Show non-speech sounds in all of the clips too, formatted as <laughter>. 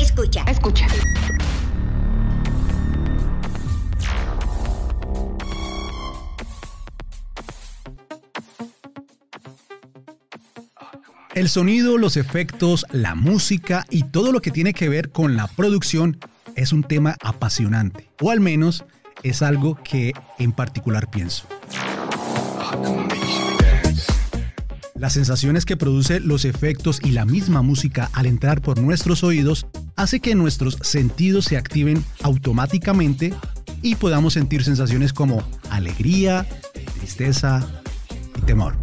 Escucha. Escucha. El sonido, los efectos, la música y todo lo que tiene que ver con la producción es un tema apasionante, o al menos es algo que en particular pienso. Las sensaciones que produce los efectos y la misma música al entrar por nuestros oídos hace que nuestros sentidos se activen automáticamente y podamos sentir sensaciones como alegría, tristeza y temor.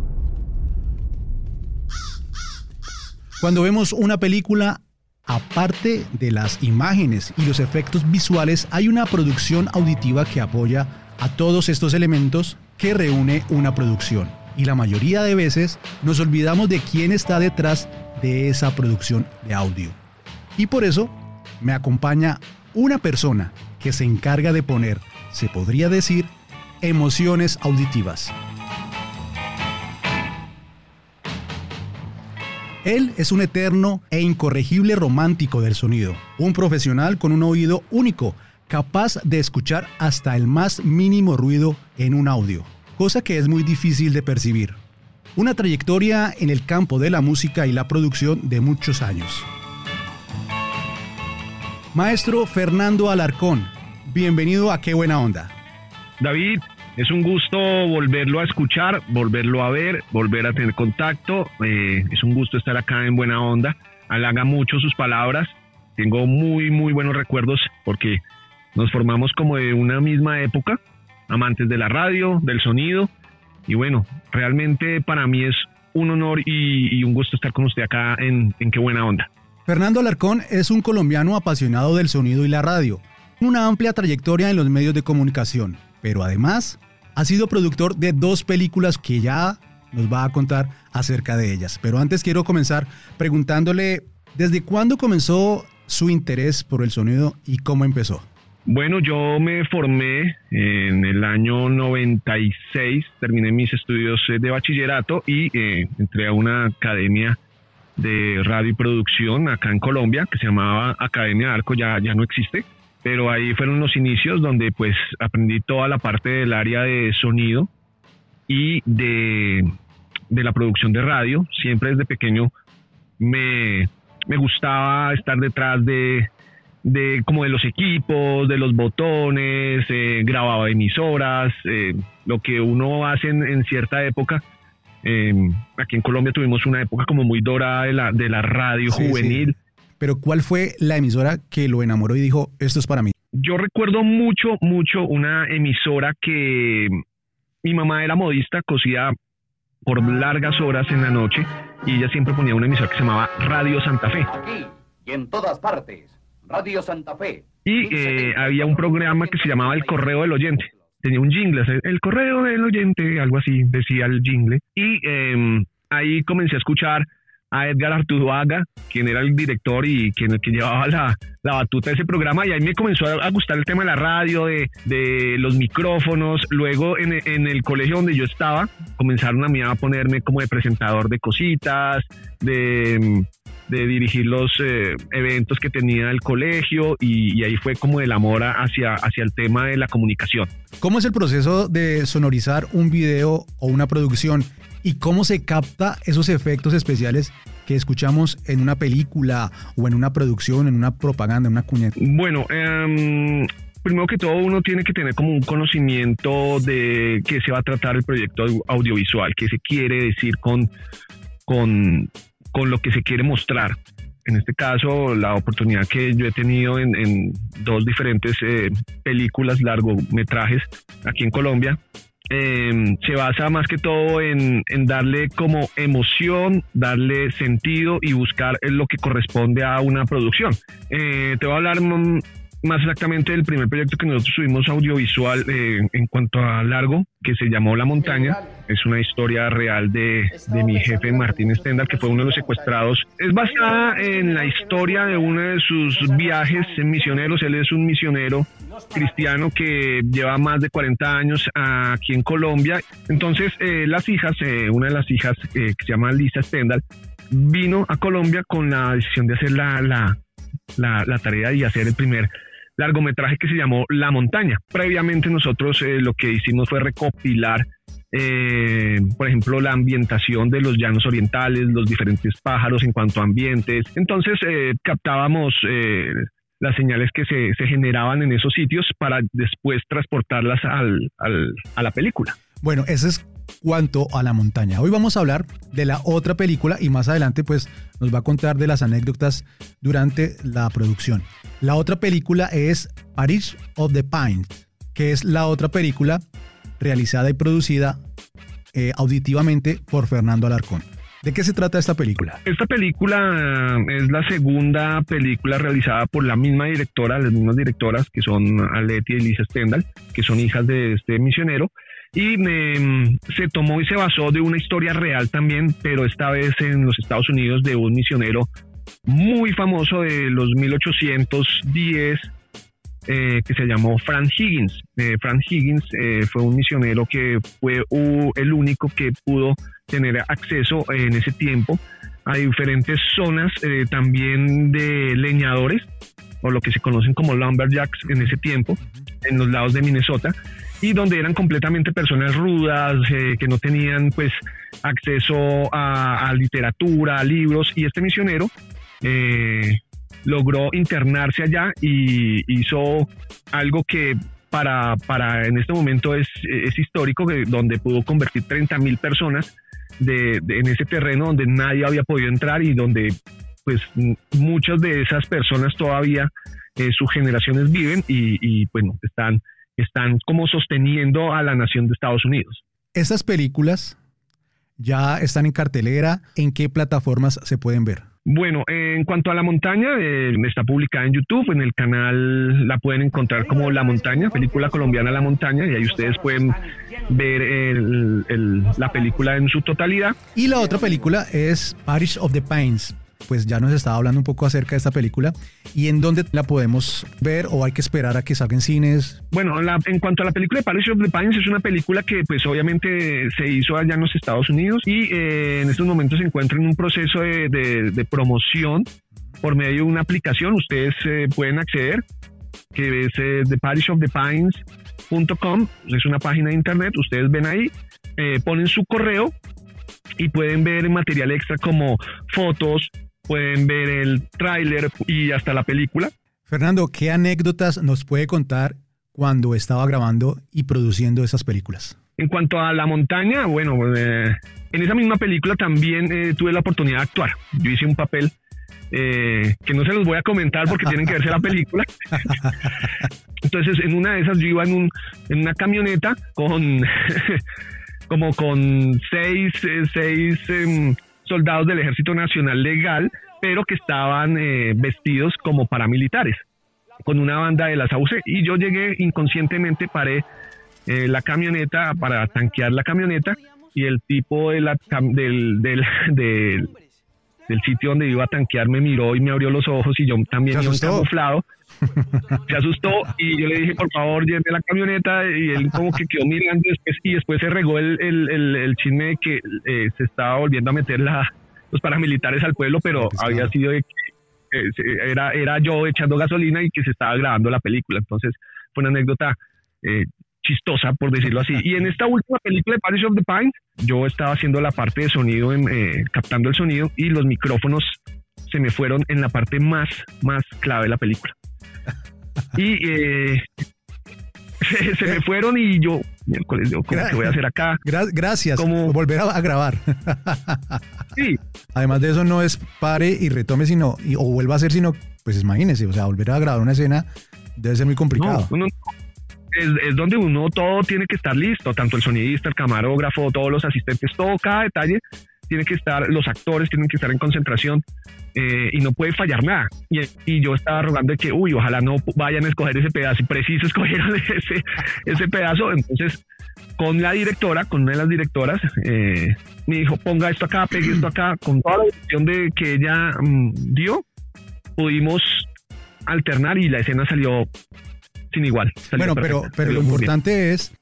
Cuando vemos una película, aparte de las imágenes y los efectos visuales, hay una producción auditiva que apoya a todos estos elementos que reúne una producción. Y la mayoría de veces nos olvidamos de quién está detrás de esa producción de audio. Y por eso me acompaña una persona que se encarga de poner, se podría decir, emociones auditivas. Él es un eterno e incorregible romántico del sonido, un profesional con un oído único, capaz de escuchar hasta el más mínimo ruido en un audio, cosa que es muy difícil de percibir. Una trayectoria en el campo de la música y la producción de muchos años. Maestro Fernando Alarcón, bienvenido a Qué Buena Onda. David, es un gusto volverlo a escuchar, volverlo a ver, volver a tener contacto. Eh, es un gusto estar acá en Buena Onda. Halaga mucho sus palabras. Tengo muy, muy buenos recuerdos porque nos formamos como de una misma época, amantes de la radio, del sonido. Y bueno, realmente para mí es un honor y, un gusto estar con usted acá en, en Qué Buena Onda. Fernando Alarcón es un colombiano apasionado del sonido y la radio, una amplia trayectoria en los medios de comunicación, pero además ha sido productor de dos películas que ya nos va a contar acerca de ellas. Pero antes quiero comenzar preguntándole, ¿desde cuándo comenzó su interés por el sonido y cómo empezó? Bueno, yo me formé en el año 96, terminé mis estudios eh, de bachillerato y eh, entré a una academia de radio y producción acá en Colombia que se llamaba Academia Arco, ya, ya no existe, pero ahí fueron los inicios donde pues aprendí toda la parte del área de sonido y de, de la producción de radio. Siempre desde pequeño me, me gustaba estar detrás de, de como de los equipos, de los botones, eh, grababa emisoras, eh, lo que uno hace en, en cierta época. Eh, aquí en Colombia tuvimos una época como muy dorada de la, de la radio Sí, juvenil. sí. Pero ¿cuál fue la emisora que lo enamoró y dijo, esto es para mí? Yo recuerdo mucho, mucho una emisora que mi mamá era modista, cosía por largas horas en la noche y ella siempre ponía una emisora que se llamaba Radio Santa Fe. Aquí y en todas partes. Radio Santa Fe. Y eh, había un programa que se llamaba El Correo del Oyente. Tenía un jingle, El Correo del Oyente, algo así decía el jingle. Y eh, ahí comencé a escuchar a Edgar Artuduaga, quien era el director y quien, quien llevaba la, la batuta de ese programa, y ahí me comenzó a, gustar el tema de la radio, de, de los micrófonos. Luego en, en el colegio donde yo estaba, comenzaron a mí a ponerme como de presentador de cositas, de, de dirigir los eh, eventos que tenía el colegio, y, y ahí fue como el amor hacia, hacia el tema de la comunicación. ¿Cómo es el proceso de sonorizar un video o una producción? ¿Y cómo se capta esos efectos especiales que escuchamos en una película o en una producción, en una propaganda, en una cuña? Bueno, em, primero que todo uno tiene que tener como un conocimiento de qué se va a tratar el proyecto au- audiovisual, qué se quiere decir con, con, con lo que se quiere mostrar. En este caso, la oportunidad que yo he tenido en, en dos diferentes eh, películas, largometrajes aquí en Colombia, eh, se basa más que todo en, en darle como emoción, darle sentido y buscar lo que corresponde a una producción. Eh, te voy a hablar mm, más exactamente el primer proyecto que nosotros subimos audiovisual eh, en cuanto a largo, que se llamó La Montaña. Es una historia real de, de mi jefe Martín Stendhal, que fue uno de los secuestrados. Es basada en la historia de uno de sus viajes misioneros. Él es un misionero cristiano que lleva más de 40 años aquí en Colombia. Entonces, eh, las hijas, eh, una de las hijas que se llama Lisa Stendhal, vino a Colombia con la decisión de hacer la, la, la, tarea y hacer el primer largometraje que se llamó La Montaña. Previamente nosotros eh, lo que hicimos fue recopilar, eh, por ejemplo, la ambientación de los llanos orientales, los diferentes pájaros en cuanto a ambientes. Entonces eh, captábamos las señales que se, se, generaban en esos sitios para después transportarlas al, a la película. Bueno, ese es cuanto a la montaña. Hoy vamos a hablar de la otra película y más adelante pues nos va a contar de las anécdotas durante la producción. La otra película es Paris of the Pines, que es la otra película realizada y producida eh, auditivamente por Fernando Alarcón. ¿De qué se trata esta película? Esta película eh, es la segunda película realizada por la misma directora, las mismas directoras que son Aleti y Lisa Stendhal, que son hijas de este misionero y se tomó y se basó de una historia real también, pero esta vez en los Estados Unidos de un misionero muy famoso de los 1810 eh, que se llamó Frank Higgins. Eh, Frank Higgins eh, fue un misionero que fue el único que pudo tener acceso en ese tiempo a diferentes zonas también de leñadores o lo que se conocen como lumberjacks en ese tiempo en los lados de Minnesota y donde eran completamente personas rudas, eh, que no tenían pues acceso a, literatura, a libros, y este misionero eh, logró internarse allá y hizo algo que para, para en este momento es, es histórico, donde pudo convertir 30 mil personas de, en ese terreno donde nadie había podido entrar y donde pues muchas de esas personas todavía eh, sus generaciones viven y, y bueno, están están como sosteniendo a la nación de Estados Unidos. ¿Estas películas ya están en cartelera? ¿En qué plataformas se pueden ver? Bueno, en cuanto a La Montaña, eh, está publicada en YouTube, en el canal la pueden encontrar como La Montaña, película colombiana La Montaña, y ahí ustedes pueden ver la película en su totalidad. Y la otra película es Parish of the Pines, pues ya nos estaba hablando un poco acerca de esta película y en dónde la podemos ver o hay que esperar a que salga en cines. Bueno, en cuanto a la película de Palace of the Pines, es una película que pues obviamente se hizo allá en los Estados Unidos y eh, en estos momentos se encuentra en un proceso de, promoción por medio de una aplicación. Ustedes eh, pueden acceder que es eh, theparishofthepines.com, es una página de internet, ustedes ven ahí, eh, ponen su correo y pueden ver material extra como fotos, pueden ver el tráiler y hasta la película. Fernando, ¿qué anécdotas nos puede contar cuando estaba grabando y produciendo esas películas? En cuanto a la montaña, bueno, eh, en esa misma película también eh, tuve la oportunidad de actuar. Yo hice un papel eh, que no se los voy a comentar porque tienen que verse la película. <laughs> Entonces, en una de esas yo iba en, un, en una camioneta con como con seis, seis em, soldados del Ejército Nacional Legal, pero que estaban eh, vestidos como paramilitares, con una banda de las AUC. Y yo llegué inconscientemente, paré eh, la camioneta para tanquear la camioneta y el tipo de la, del, del, <laughs> del, del, sitio donde iba a tanquear me miró y me abrió los ojos y yo también iba camuflado <laughs> se asustó y yo le dije, por favor, lleve la camioneta y él como que quedó mirando después, y después se regó el, el, el, chisme de que eh, se estaba volviendo a meter la, los paramilitares al pueblo, pero había sido de que eh, era, era yo echando gasolina y que se estaba grabando la película. Entonces fue una anécdota eh, chistosa, por decirlo así. Y en esta última película de Paris of the Pines, yo estaba haciendo la parte de sonido, captando el sonido y los micrófonos se me fueron en la parte más, más clave de la película y eh, se, me fueron y yo, miércoles, yo, ¿cómo que voy a hacer acá? gracias, como volver a, grabar. <laughs> sí. Además de eso, no es pare y retome, sino, o vuelva a hacer, sino, pues imagínese, o sea, volver a grabar una escena debe ser muy complicado. es, es, donde uno todo tiene que estar listo, tanto el sonidista, el camarógrafo, todos los asistentes, todo, cada detalle tiene que estar, los actores tienen que estar en concentración eh, y no puede fallar nada. Y, y, yo estaba rogando de que, uy, ojalá no vayan a escoger ese pedazo y preciso <laughs> escogieron ese, ese pedazo. Entonces, con la directora, con una de las directoras, eh, me dijo, ponga esto acá, pegue esto acá, con toda la dirección de que ella mm, dio, pudimos alternar y la escena salió sin igual. bueno, pero, pero lo importante es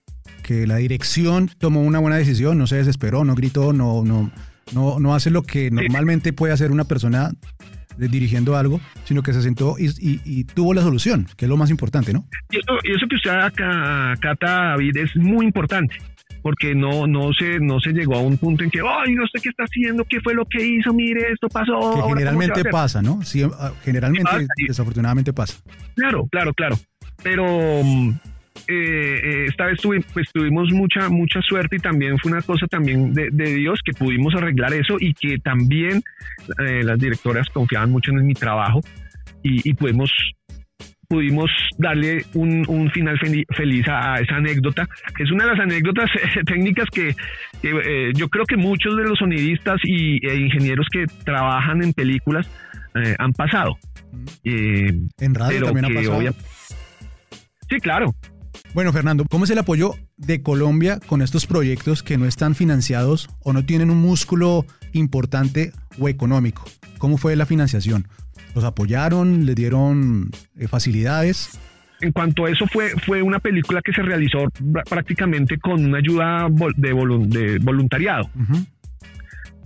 que la dirección tomó una buena decisión, no se desesperó, no gritó, no, no, no, no hace lo que normalmente puede hacer una persona dirigiendo algo, sino que se sentó y, tuvo la solución, que es lo más importante, ¿no? Y eso, y eso que usted acá, Cata David, es muy importante porque no, no, se, no se llegó a un punto en que, ay, no sé qué está haciendo, qué fue lo que hizo, mire, esto pasó. Que generalmente pasa, ¿no? Sí, ah, generalmente, desafortunadamente pasa. Claro, claro, claro. Pero mm, eh, eh, esta vez pues, tuvimos mucha, mucha suerte y también fue una cosa también de, Dios que pudimos arreglar eso y que también eh, las directoras confiaban mucho en mi trabajo y, y pudimos pudimos darle un, final feliz a, esa anécdota. Es una de las anécdotas <laughs> técnicas que, yo creo que muchos de los sonidistas y, e ingenieros que trabajan en películas han pasado. en radio también ha pasado. Sí, claro. Bueno, Fernando, ¿cómo es el apoyo de Colombia con estos proyectos que no están financiados o no tienen un músculo importante o económico? ¿Cómo fue la financiación? ¿Los apoyaron? ¿Le dieron eh, facilidades? En cuanto a eso, fue, fue una película que se realizó prácticamente con una ayuda de, voluntariado.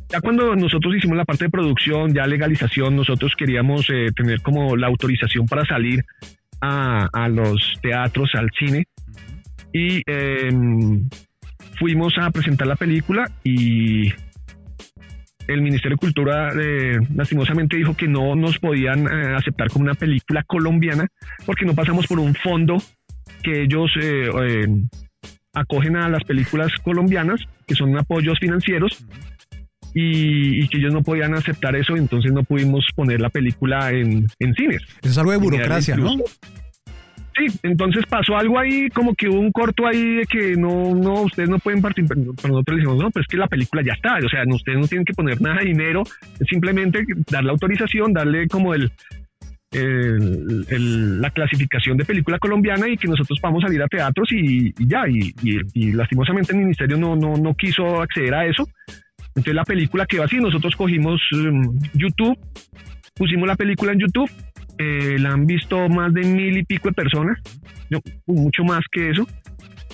Ya cuando nosotros hicimos la parte de producción, ya legalización, nosotros queríamos eh, tener como la autorización para salir a, a los teatros, al cine y em, fuimos a presentar la película y el Ministerio de Cultura eh, lastimosamente dijo que no nos podían eh, aceptar como una película colombiana porque no pasamos por un fondo que ellos eh, em, acogen a las películas colombianas, que son apoyos financieros, y, que ellos no podían aceptar eso, entonces no pudimos poner la película en, en cines. Eso es algo de burocracia, ¿no? Sí, entonces pasó algo ahí, como que hubo un corto ahí de que no, no, ustedes no pueden participar. Pero nosotros decimos, no, pero es que la película ya está, o sea, ustedes no tienen que poner nada de dinero, simplemente dar la autorización, darle como el, la clasificación de película colombiana y que nosotros podamos salir a teatros y, ya, y, lastimosamente el ministerio no, no, no quiso acceder a eso. Entonces la película quedó así, nosotros cogimos um, YouTube, pusimos la película en YouTube eh, la han visto más de mil y pico de personas, mucho más que eso.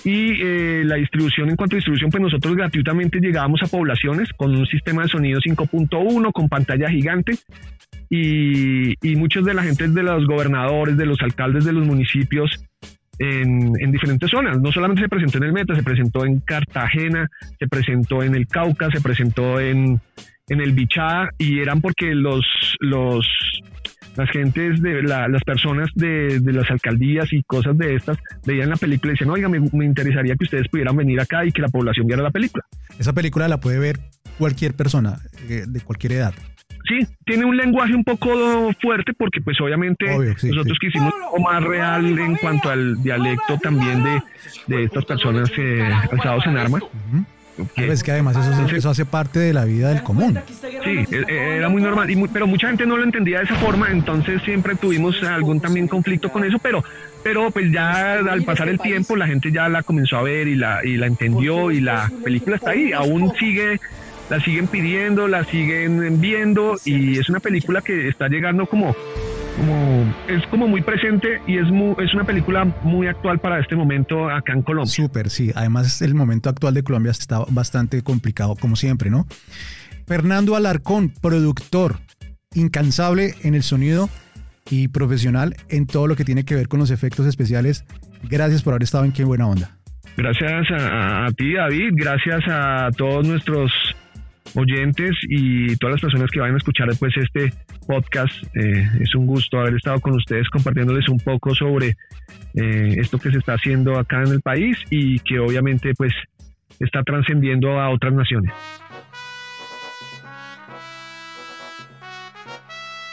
Y eh, la distribución, en cuanto a distribución, pues nosotros gratuitamente llegábamos a poblaciones con un sistema de sonido 5.1, con pantalla gigante. Y, muchos de la gente de los gobernadores, de los alcaldes de los municipios en, en, diferentes zonas. No solamente se presentó en el Meta, se presentó en Cartagena, se presentó en el Cauca, se presentó en, en el Bichá y eran porque los, los las gentes de las personas de, las alcaldías y cosas de estas veían la película y decían, oiga, me, interesaría que ustedes pudieran venir acá y que la población viera la película. Esa película la puede ver cualquier persona eh, de cualquier edad. Sí, tiene un lenguaje un poco fuerte porque pues obviamente nosotros quisimos algo más real en cuanto al dialecto también de, de estas personas eh, alzados en armas. Es que además eso, eso, hace parte de la vida del común. Sí, e, e, era muy normal, pero mucha gente no lo entendía de esa forma, entonces siempre tuvimos algún también conflicto con eso, pero, pero pues ya al pasar el tiempo la gente ya la comenzó a ver y la, y la entendió y la película está ahí, aún sigue, la siguen pidiendo, la siguen viendo y es una película que está llegando como como es como muy presente y es es una película muy actual para este momento acá en Colombia. Súper, sí. Además el momento actual de Colombia está bastante complicado como siempre, ¿no? Fernando Alarcón, productor, incansable en el sonido y profesional en todo lo que tiene que ver con los efectos especiales. Gracias por haber estado en Qué Buena Onda. Gracias a, a ti, David. Gracias a todos nuestros oyentes y todas las personas que vayan a escuchar después este podcast. Eh, es un gusto haber estado con ustedes compartiéndoles un poco sobre eh, esto que se está haciendo acá en el país y que obviamente pues está trascendiendo a otras naciones.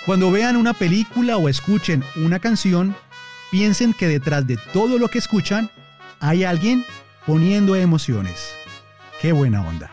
Cuando vean una película o escuchen una canción, piensen que detrás de todo lo que escuchan hay alguien poniendo emociones. Qué buena onda.